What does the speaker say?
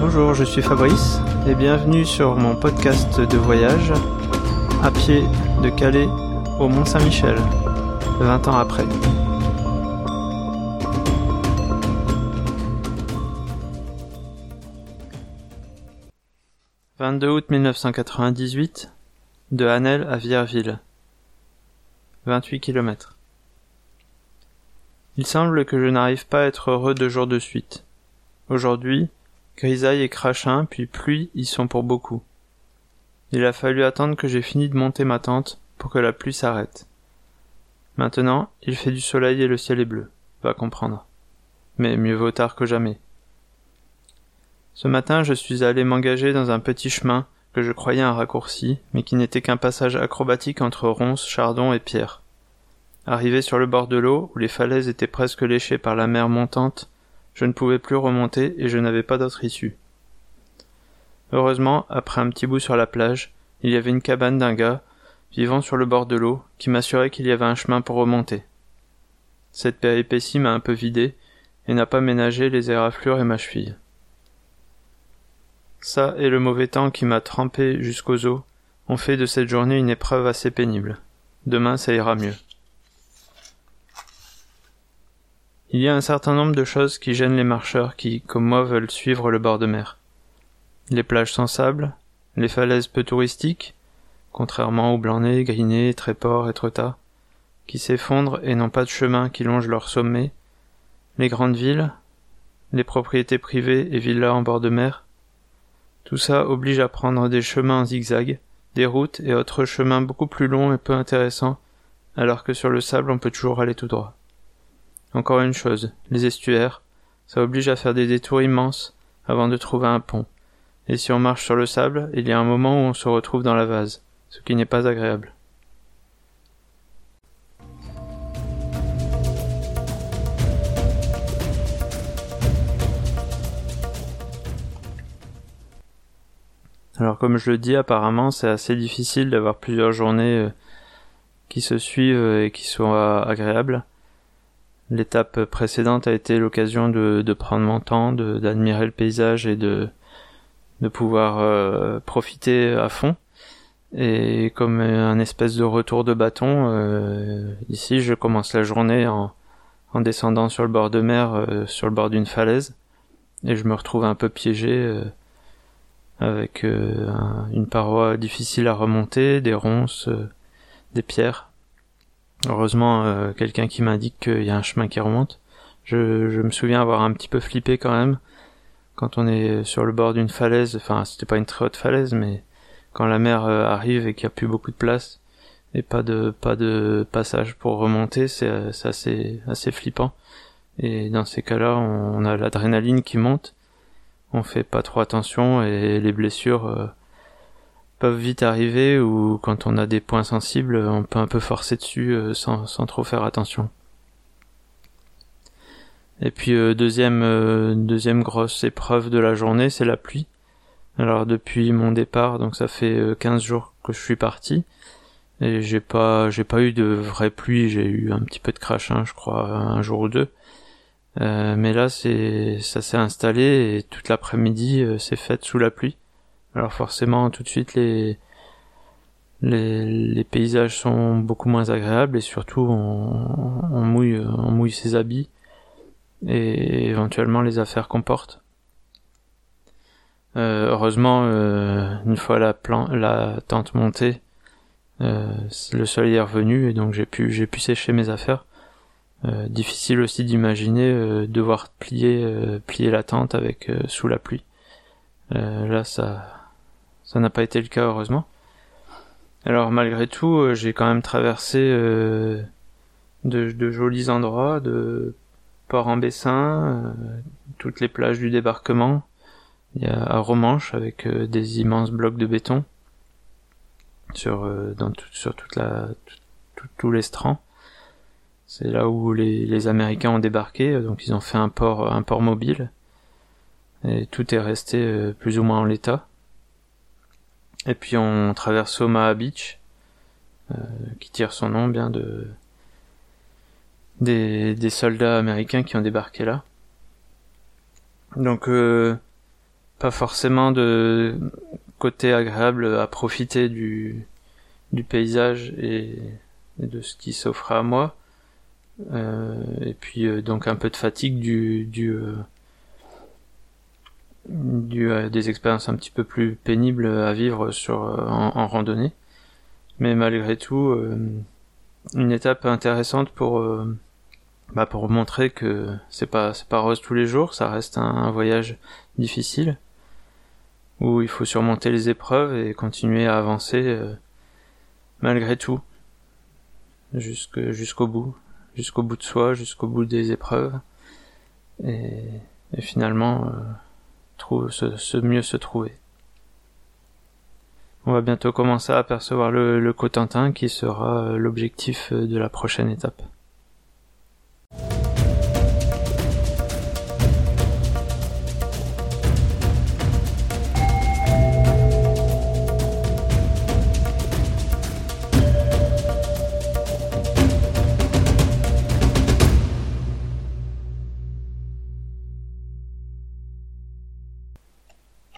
Bonjour, je suis Fabrice et bienvenue sur mon podcast de voyage à pied de Calais au Mont Saint-Michel, 20 ans après. « 22 août 1998, de Hanel à Vierville, 28 km. Il semble que je n'arrive pas à être heureux deux jours de suite. Aujourd'hui, grisaille et crachin, puis pluie y sont pour beaucoup. Il a fallu attendre que j'ai fini de monter ma tente pour que la pluie s'arrête. Maintenant, il fait du soleil et le ciel est bleu. Va comprendre. Mais mieux vaut tard que jamais. Ce matin, je suis allé m'engager dans un petit chemin que je croyais un raccourci, mais qui n'était qu'un passage acrobatique entre ronces, chardons et pierres. Arrivé sur le bord de l'eau, où les falaises étaient presque léchées par la mer montante, je ne pouvais plus remonter et je n'avais pas d'autre issue. Heureusement, après un petit bout sur la plage, il y avait une cabane d'un gars, vivant sur le bord de l'eau, qui m'assurait qu'il y avait un chemin pour remonter. Cette péripétie m'a un peu vidé, et n'a pas ménagé les éraflures et ma cheville. Ça et le mauvais temps qui m'a trempé jusqu'aux os ont fait de cette journée une épreuve assez pénible. Demain ça ira mieux. Il y a un certain nombre de choses qui gênent les marcheurs qui, comme moi, veulent suivre le bord de mer. Les plages sans sable, les falaises peu touristiques, contrairement aux blancs-nez, gris Tréport et Trotta, qui s'effondrent et n'ont pas de chemin qui longe leur sommet, les grandes villes, les propriétés privées et villas en bord de mer, tout ça oblige à prendre des chemins en zigzag, des routes et autres chemins beaucoup plus longs et peu intéressants, alors que sur le sable on peut toujours aller tout droit. Encore une chose, les estuaires, ça oblige à faire des détours immenses avant de trouver un pont. Et si on marche sur le sable, il y a un moment où on se retrouve dans la vase, ce qui n'est pas agréable. Alors comme je le dis, apparemment c'est assez difficile d'avoir plusieurs journées euh, qui se suivent et qui soient agréables. L'étape précédente a été l'occasion de, prendre mon temps, d'admirer le paysage et de, de pouvoir euh, profiter à fond. Et comme un espèce de retour de bâton, euh, ici je commence la journée en, en, descendant sur le bord de mer, euh, sur le bord d'une falaise, et je me retrouve un peu piégé avec une paroi difficile à remonter, des ronces, des pierres. Heureusement, euh, quelqu'un qui m'indique qu'il y a un chemin qui remonte. Je, me souviens avoir un petit peu flippé quand même quand on est sur le bord d'une falaise. Enfin, c'était pas une très haute falaise, mais quand la mer euh, arrive et qu'il n'y a plus beaucoup de place et pas de pas de passage pour remonter, c'est assez assez flippant. Et dans ces cas-là, on, a l'adrénaline qui monte. On fait pas trop attention et les blessures euh, peuvent vite arriver ou quand on a des points sensibles, on peut un peu forcer dessus euh, sans, sans, trop faire attention. Et puis euh, deuxième euh, deuxième grosse épreuve de la journée, c'est la pluie. Alors depuis mon départ, donc ça fait 15 jours que je suis parti et j'ai pas j'ai pas eu de vraie pluie, j'ai eu un petit peu de crachin, je crois, un jour ou deux. mais là c'est ça s'est installé et toute l'après-midi c'est fait sous la pluie. Alors forcément, tout de suite, les, les, paysages sont beaucoup moins agréables et surtout on, mouille, on mouille ses habits et éventuellement les affaires qu'on porte. Euh, heureusement, euh, une fois la, la tente montée, euh, le soleil est revenu et donc j'ai pu pu sécher mes affaires. Difficile aussi d'imaginer devoir plier plier la tente avec sous la pluie. là, ça ça n'a pas été le cas heureusement. Alors malgré tout, euh, j'ai quand même traversé euh, de, jolis endroits, de Port-en-Bessin, euh, toutes les plages du débarquement. Il y a à Romanche avec des immenses blocs de béton sur dans sur toute la tous les strands. C'est là où les, les Américains ont débarqué, donc ils ont fait un port un port mobile et tout est resté plus ou moins en l'état. Et puis on traverse Omaha Beach, euh, qui tire son nom bien de des, des soldats américains qui ont débarqué là. Donc euh, pas forcément de côté agréable à profiter du, du paysage et, de ce qui s'offre à moi. Euh, et puis euh, donc un peu de fatigue du, du, euh, du des expériences un petit peu plus pénibles à vivre sur en, randonnée. Mais malgré tout, une étape intéressante pour bah pour montrer que c'est pas c'est pas rose tous les jours, ça reste un voyage difficile où il faut surmonter les épreuves et continuer à avancer euh, malgré tout jusqu'au bout, jusqu'au bout de soi, jusqu'au bout des épreuves et, finalement euh, se, mieux se trouver. On va bientôt commencer à apercevoir le, Cotentin qui sera euh, l'objectif de la prochaine étape.